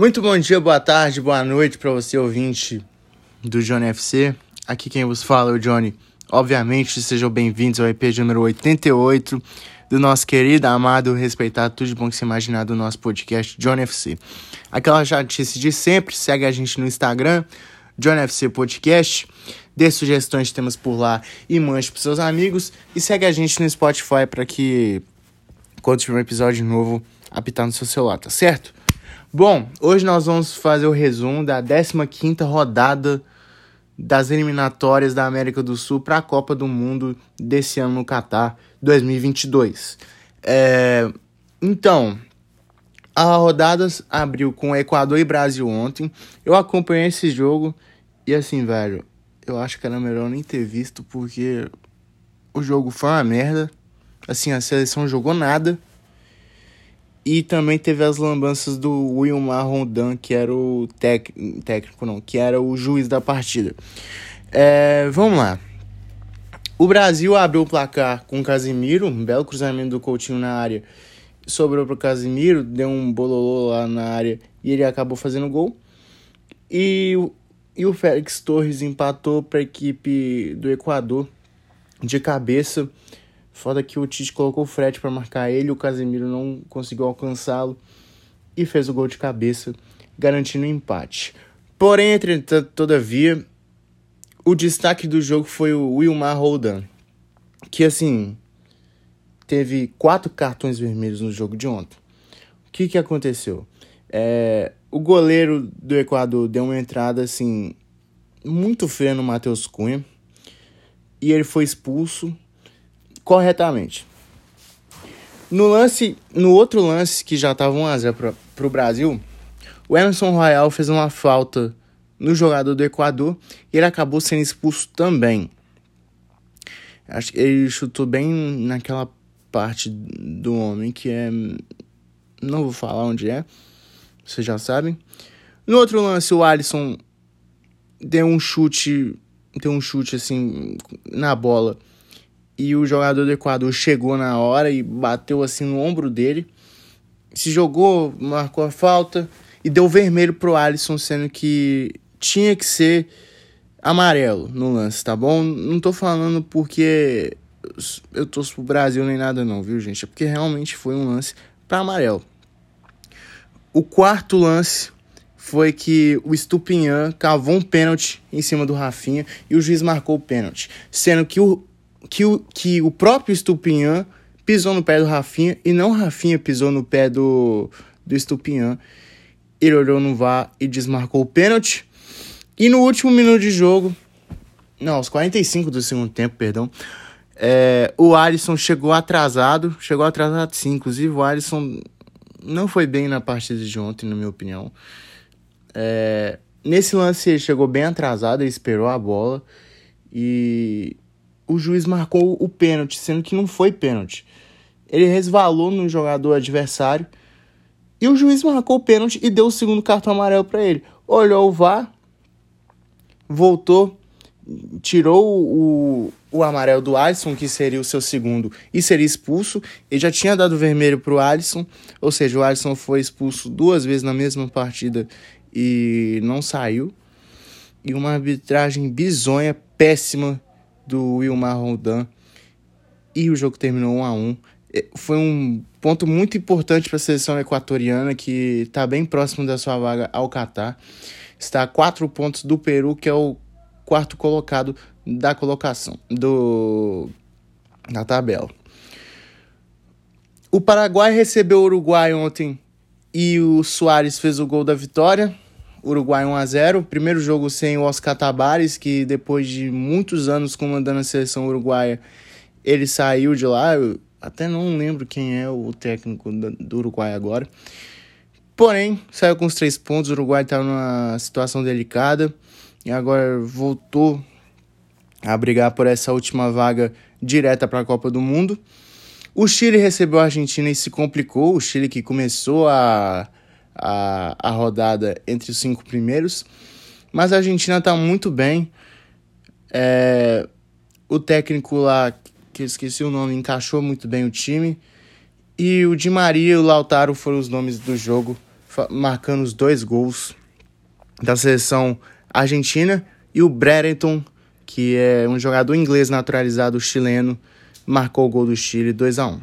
Muito bom dia, boa tarde, boa noite para você ouvinte do Johnny FC. Aqui quem vos fala é o Johnny. Obviamente, sejam bem-vindos ao EP número 88 do nosso querido, amado, respeitado, tudo de bom que se imaginar do nosso podcast Johnny FC. Aquela chatice de sempre, segue a gente no Instagram, Johnny FC Podcast, dê sugestões de temas por lá e mande pros seus amigos e segue a gente no Spotify para que quando tiver um episódio novo apitar no seu celular, tá certo? Bom, hoje nós vamos fazer o resumo da 15ª rodada das eliminatórias da América do Sul para a Copa do Mundo desse ano no Catar 2022. É, então, a rodada abriu com Equador e Brasil ontem. Eu acompanhei esse jogo e assim, velho, eu acho que era melhor nem ter visto porque o jogo foi uma merda. Assim, a seleção jogou nada. E também teve as lambanças do Wilmar Rondan, que era o tec... técnico, não, que era o juiz da partida. É, vamos lá. O Brasil abriu o placar com o Casimiro, um belo cruzamento do Coutinho na área. Sobrou para o Casimiro, deu um bololô lá na área e ele acabou fazendo gol. E, e o Félix Torres empatou para a equipe do Equador de cabeça Foda que o Tite colocou o Fred para marcar ele, o Casemiro não conseguiu alcançá-lo e fez o gol de cabeça, garantindo o empate. Porém, entretanto, todavia, o destaque do jogo foi o Wilmar Roldan, que assim teve quatro cartões vermelhos no jogo de ontem. O que, que aconteceu? É, o goleiro do Equador deu uma entrada assim muito feia no Matheus Cunha e ele foi expulso corretamente. No lance, no outro lance que já estava 1x0 para o Brasil, o Emerson Royal fez uma falta no jogador do Equador e ele acabou sendo expulso também. Acho que ele chutou bem naquela parte do homem que é. Não vou falar onde é, vocês já sabem. No outro lance, o Alisson deu um chute, deu um chute assim na bola e o jogador do Equador chegou na hora e bateu assim no ombro dele. Se jogou, marcou a falta e deu vermelho pro Alisson, sendo que tinha que ser amarelo no lance, tá bom? Não tô falando porque eu torço pro Brasil nem nada não, viu, gente? É porque realmente foi um lance para amarelo. O quarto lance foi que o Stupinhan cavou um pênalti em cima do Rafinha e o juiz marcou o pênalti, sendo que o que o, que o próprio Stupinhan pisou no pé do Rafinha e não Rafinha pisou no pé do, do Stupinhan. Ele olhou no VAR e desmarcou o pênalti. E no último minuto de jogo, não, aos 45 do segundo tempo, perdão, é, o Alisson chegou atrasado, chegou atrasado sim, inclusive o Alisson não foi bem na partida de ontem, na minha opinião. É, nesse lance ele chegou bem atrasado, ele esperou a bola e o juiz marcou o pênalti, sendo que não foi pênalti. Ele resvalou no jogador adversário e o juiz marcou o pênalti e deu o segundo cartão amarelo para ele. Olhou o VAR, voltou, tirou o, o amarelo do Alisson, que seria o seu segundo, e seria expulso. Ele já tinha dado vermelho pro Alisson, ou seja, o Alisson foi expulso duas vezes na mesma partida e não saiu. E uma arbitragem bizonha, péssima do Wilmar Roldan e o jogo terminou 1 a 1 é, Foi um ponto muito importante para a seleção equatoriana que está bem próximo da sua vaga ao Catar. Está a quatro pontos do Peru, que é o quarto colocado da colocação do da tabela. O Paraguai recebeu o Uruguai ontem e o Soares fez o gol da vitória. Uruguai 1 a 0 Primeiro jogo sem o Oscar Tabares, que depois de muitos anos comandando a seleção uruguaia, ele saiu de lá. Eu até não lembro quem é o técnico do Uruguai agora. Porém, saiu com os três pontos. O Uruguai estava numa situação delicada e agora voltou a brigar por essa última vaga direta para a Copa do Mundo. O Chile recebeu a Argentina e se complicou. O Chile que começou a a, a rodada entre os cinco primeiros. Mas a Argentina está muito bem. É, o técnico lá, que eu esqueci o nome, encaixou muito bem o time. E o Di Maria e o Lautaro foram os nomes do jogo marcando os dois gols da seleção argentina, e o Brereton, que é um jogador inglês naturalizado chileno, marcou o gol do Chile 2 a 1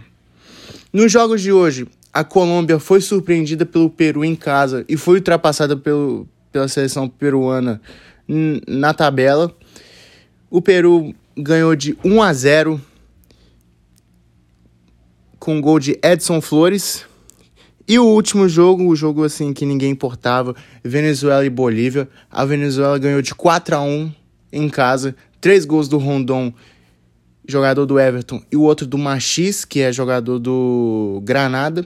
Nos jogos de hoje, a Colômbia foi surpreendida pelo Peru em casa e foi ultrapassada pelo, pela seleção peruana na tabela. O Peru ganhou de 1 a 0 com gol de Edson Flores. E o último jogo, o jogo assim que ninguém importava, Venezuela e Bolívia. A Venezuela ganhou de 4 a 1 em casa, três gols do Rondon, jogador do Everton, e o outro do Machis, que é jogador do Granada.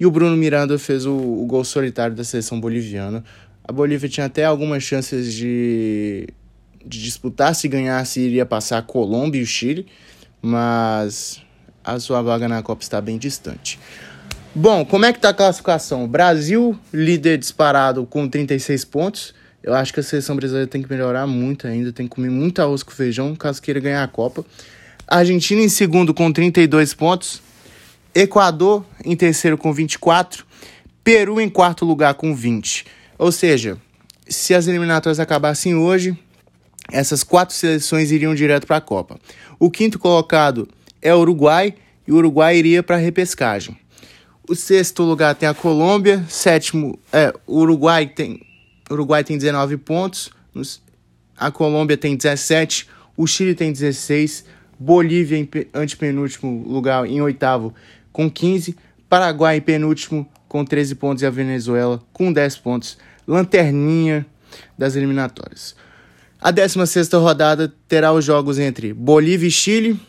E o Bruno Miranda fez o, o gol solitário da seleção boliviana. A Bolívia tinha até algumas chances de, de disputar, se ganhasse iria passar a Colômbia e o Chile, mas a sua vaga na Copa está bem distante. Bom, como é que tá a classificação? Brasil, líder disparado com 36 pontos. Eu acho que a seleção brasileira tem que melhorar muito ainda, tem que comer muito arroz com feijão caso queira ganhar a Copa. Argentina em segundo com 32 pontos. Equador em terceiro com 24. Peru em quarto lugar com 20. Ou seja, se as eliminatórias acabassem hoje, essas quatro seleções iriam direto para a Copa. O quinto colocado é o Uruguai e o Uruguai iria para a repescagem. O sexto lugar tem a Colômbia, sétimo é o Uruguai tem o Uruguai tem 19 pontos, a Colômbia tem 17, o Chile tem 16, Bolívia em antepenúltimo lugar em oitavo com 15, Paraguai em penúltimo com 13 pontos e a Venezuela com 10 pontos lanterninha das eliminatórias. A 16 rodada terá os jogos entre Bolívia e Chile,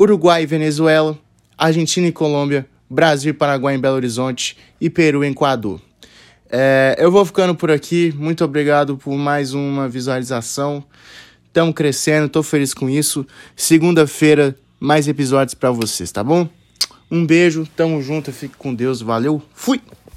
Uruguai e Venezuela, Argentina e Colômbia, Brasil e Paraguai em Belo Horizonte e Peru em Equador. É, eu vou ficando por aqui. Muito obrigado por mais uma visualização. Estamos crescendo, estou feliz com isso. Segunda-feira, mais episódios para vocês, tá bom? Um beijo, tamo junto, fique com Deus, valeu, fui!